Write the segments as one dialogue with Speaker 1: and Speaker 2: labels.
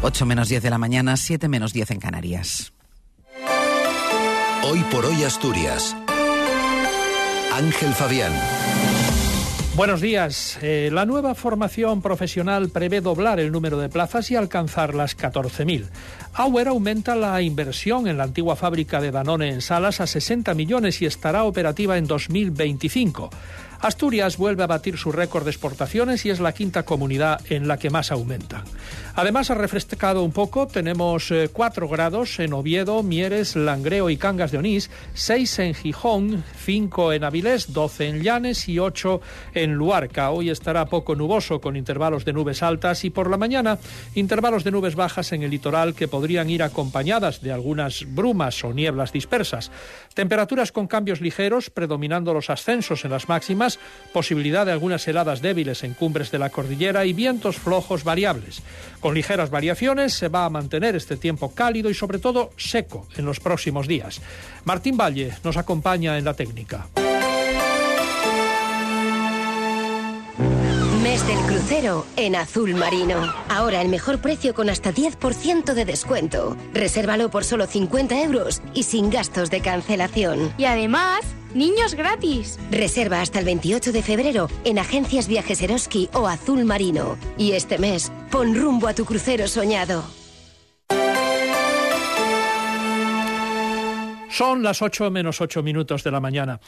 Speaker 1: 8 menos 10 de la mañana, 7 menos 10 en Canarias.
Speaker 2: Hoy por hoy Asturias. Ángel Fabián.
Speaker 3: Buenos días. Eh, la nueva formación profesional prevé doblar el número de plazas y alcanzar las 14.000. Auer aumenta la inversión en la antigua fábrica de Danone en Salas a 60 millones y estará operativa en 2025. Asturias vuelve a batir su récord de exportaciones y es la quinta comunidad en la que más aumenta. Además, ha refrescado un poco. Tenemos 4 eh, grados en Oviedo, Mieres, Langreo y Cangas de Onís, 6 en Gijón, 5 en Avilés, 12 en Llanes y 8 en Luarca. Hoy estará poco nuboso con intervalos de nubes altas y por la mañana intervalos de nubes bajas en el litoral que podrían ir acompañadas de algunas brumas o nieblas dispersas. Temperaturas con cambios ligeros, predominando los ascensos en las máximas posibilidad de algunas heladas débiles en cumbres de la cordillera y vientos flojos variables. Con ligeras variaciones se va a mantener este tiempo cálido y sobre todo seco en los próximos días. Martín Valle nos acompaña en la técnica.
Speaker 4: Mes del crucero en azul marino. Ahora el mejor precio con hasta 10% de descuento. Resérvalo por solo 50 euros y sin gastos de cancelación.
Speaker 5: Y además Niños gratis.
Speaker 4: Reserva hasta el 28 de febrero en Agencias Viajes Eroski o Azul Marino. Y este mes, pon rumbo a tu crucero soñado.
Speaker 3: Son las 8 menos 8 minutos de la mañana.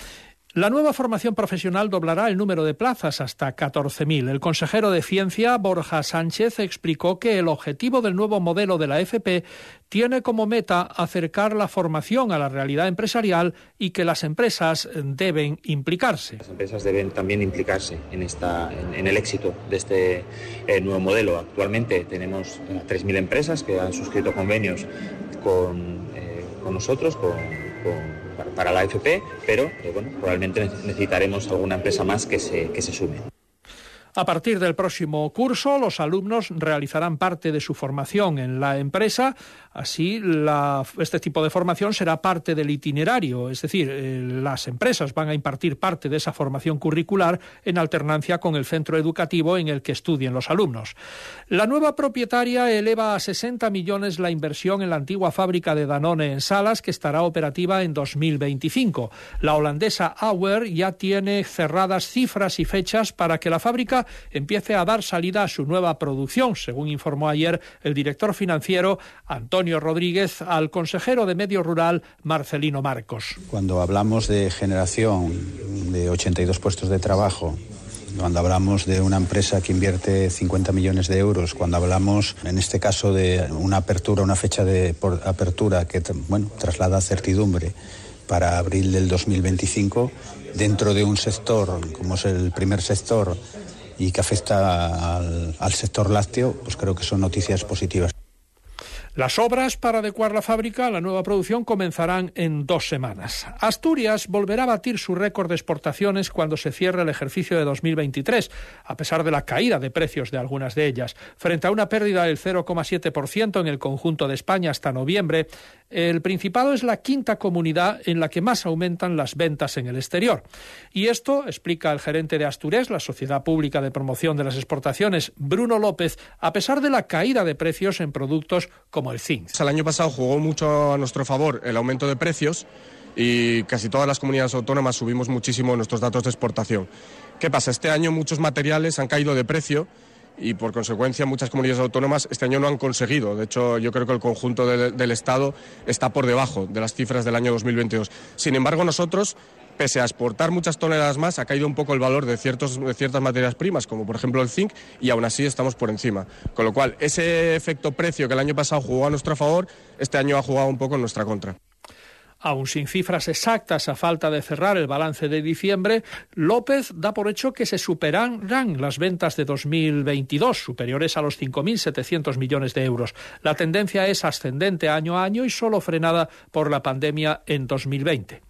Speaker 3: La nueva formación profesional doblará el número de plazas hasta 14.000. El consejero de Ciencia, Borja Sánchez, explicó que el objetivo del nuevo modelo de la FP tiene como meta acercar la formación a la realidad empresarial y que las empresas deben implicarse.
Speaker 6: Las empresas deben también implicarse en, esta, en, el éxito de este eh, nuevo modelo. Actualmente tenemos 3.000 empresas que han suscrito convenios con, eh, con nosotros, con para la AFP, pero eh, bueno, probablemente necesitaremos alguna empresa más que se, que se sume.
Speaker 3: A partir del próximo curso, los alumnos realizarán parte de su formación en la empresa. Así, este tipo de formación será parte del itinerario, es decir, eh, las empresas van a impartir parte de esa formación curricular en alternancia con el centro educativo en el que estudien los alumnos. La nueva propietaria eleva a 60 millones la inversión en la antigua fábrica de Danone en Salas, que estará operativa en 2025. La holandesa Auer ya tiene cerradas cifras y fechas para que la fábrica empiece a dar salida a su nueva producción, según informó ayer el director financiero Antonio Rodríguez al consejero de Medio Rural Marcelino Marcos.
Speaker 7: Cuando hablamos de generación de 82 puestos de trabajo, cuando hablamos de una empresa que invierte 50 millones de euros, cuando hablamos, en este caso, de una apertura, una fecha de apertura que bueno, traslada certidumbre para abril del 2025, dentro de un sector como es el primer sector y que afecta al, sector lácteo, pues creo que son noticias positivas.
Speaker 3: Las obras para adecuar la fábrica a la nueva producción comenzarán en dos semanas. Asturias volverá a batir su récord de exportaciones cuando se cierre el ejercicio de 2023, a pesar de la caída de precios de algunas de ellas. Frente a una pérdida del 0,7% en el conjunto de España hasta noviembre, el Principado es la quinta comunidad en la que más aumentan las ventas en el exterior. Y esto, explica el gerente de Asturias, la Sociedad Pública de Promoción de las Exportaciones, Bruno López, a pesar de la caída de precios en productos como el zinc.
Speaker 8: El año pasado jugó mucho a nuestro favor el aumento de precios y casi todas las comunidades autónomas subimos muchísimo nuestros datos de exportación. ¿Qué pasa? Este año muchos materiales han caído de precio y por consecuencia muchas comunidades autónomas este año no han conseguido. De hecho, yo creo que el conjunto del Estado está por debajo de las cifras del año 2022. Sin embargo, nosotros pese a exportar muchas toneladas más, ha caído un poco el valor de, ciertos, de ciertas materias primas, como por ejemplo el zinc, y aún así estamos por encima. Con lo cual, ese efecto precio que el año pasado jugó a nuestro favor, este año ha jugado un poco en nuestra contra.
Speaker 3: Aún sin cifras exactas a falta de cerrar el balance de diciembre, López da por hecho que se superarán las ventas de 2022, superiores a los 5.700 millones de euros. La tendencia es ascendente año a año y solo frenada por la pandemia en 2020.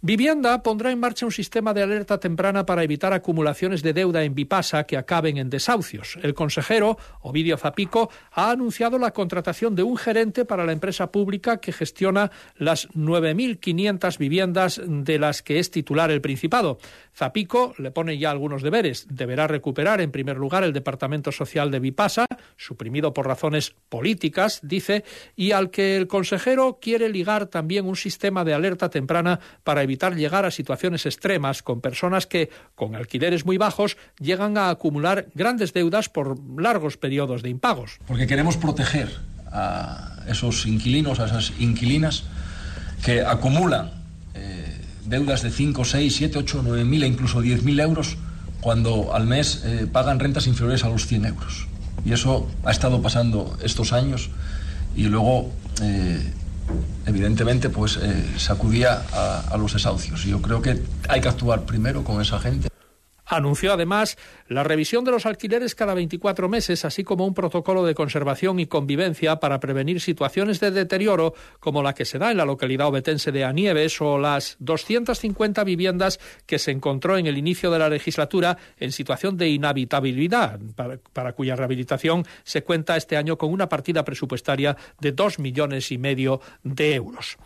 Speaker 3: Vivienda pondrá en marcha un sistema de alerta temprana para evitar acumulaciones de deuda en Vipasa que acaben en desahucios. El consejero, Ovidio Zapico, ha anunciado la contratación de un gerente para la empresa pública que gestiona las 9.500 viviendas de las que es titular el Principado. Zapico le pone ya algunos deberes. Deberá recuperar, en primer lugar, el Departamento Social de Vipasa, suprimido por razones políticas, dice, y al que el consejero quiere ligar también un sistema de alerta temprana para evitar llegar a situaciones extremas con personas que, con alquileres muy bajos, llegan a acumular grandes deudas por largos periodos de impagos.
Speaker 9: Porque queremos proteger a esos inquilinos, a esas inquilinas que acumulan eh, deudas de 5, 6, 7, 8, 9 mil e incluso 10 mil euros cuando al mes eh, pagan rentas inferiores a los 100 euros. Y eso ha estado pasando estos años y luego eh, evidentemente pues eh, sacudía a, los desahucios. Yo creo que hay que actuar primero con esa gente.
Speaker 3: Anunció además la revisión de los alquileres cada 24 meses, así como un protocolo de conservación y convivencia para prevenir situaciones de deterioro como la que se da en la localidad obetense de Anieves o las 250 viviendas que se encontró en el inicio de la legislatura en situación de inhabitabilidad, para, cuya rehabilitación se cuenta este año con una partida presupuestaria de dos millones y medio de euros.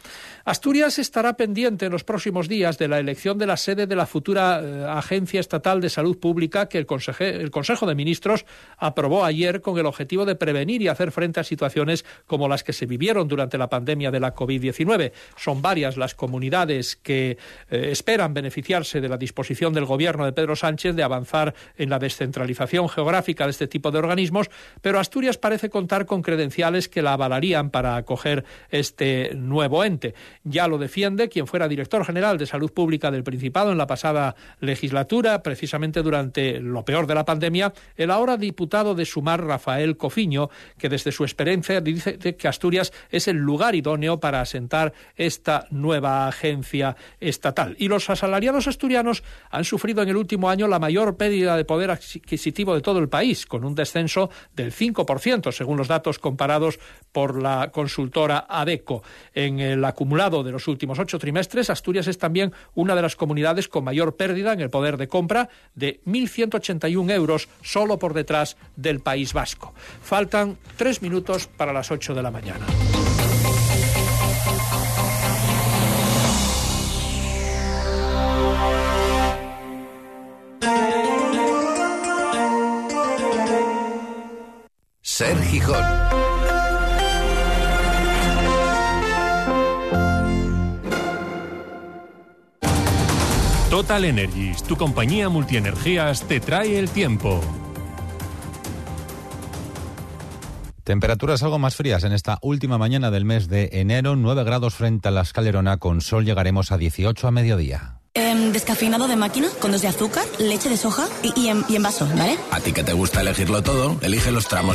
Speaker 3: Asturias estará pendiente en los próximos días de la elección de la sede de la futura eh, Agencia Estatal de Salud Pública que el, el Consejo de Ministros aprobó ayer con el objetivo de prevenir y hacer frente a situaciones como las que se vivieron durante la pandemia de la COVID-19. Son varias las comunidades que eh, esperan beneficiarse de la disposición del Gobierno de Pedro Sánchez de avanzar en la descentralización geográfica de este tipo de organismos, pero Asturias parece contar con credenciales que la avalarían para acoger este nuevo ente. Ya lo defiende quien fuera director general de Salud Pública del Principado en la pasada legislatura, precisamente durante lo peor de la pandemia, el ahora diputado de Sumar, Rafael Cofiño, que desde su experiencia dice que Asturias es el lugar idóneo para asentar esta nueva agencia estatal. Y los asalariados asturianos han sufrido en el último año la mayor pérdida de poder adquisitivo de todo el país, con un descenso del 5%, según los datos comparados por la consultora ADECO. En el acumulado de los últimos ocho trimestres, Asturias es también una de las comunidades con mayor pérdida en el poder de compra de 1.181 euros solo por detrás del País Vasco. Faltan tres minutos para las 8 de la mañana.
Speaker 2: Ser.
Speaker 10: Total Energies, tu compañía multienergías, te trae el tiempo.
Speaker 11: Temperaturas algo más frías en esta última mañana del mes de enero, 9 grados frente a la escalerona, con sol llegaremos a 18 a mediodía.
Speaker 12: Eh, descafeinado de máquina, con dos de azúcar, leche de soja y, y, en, y en vaso, ¿vale?
Speaker 2: A ti que te gusta elegirlo todo, elige los tramos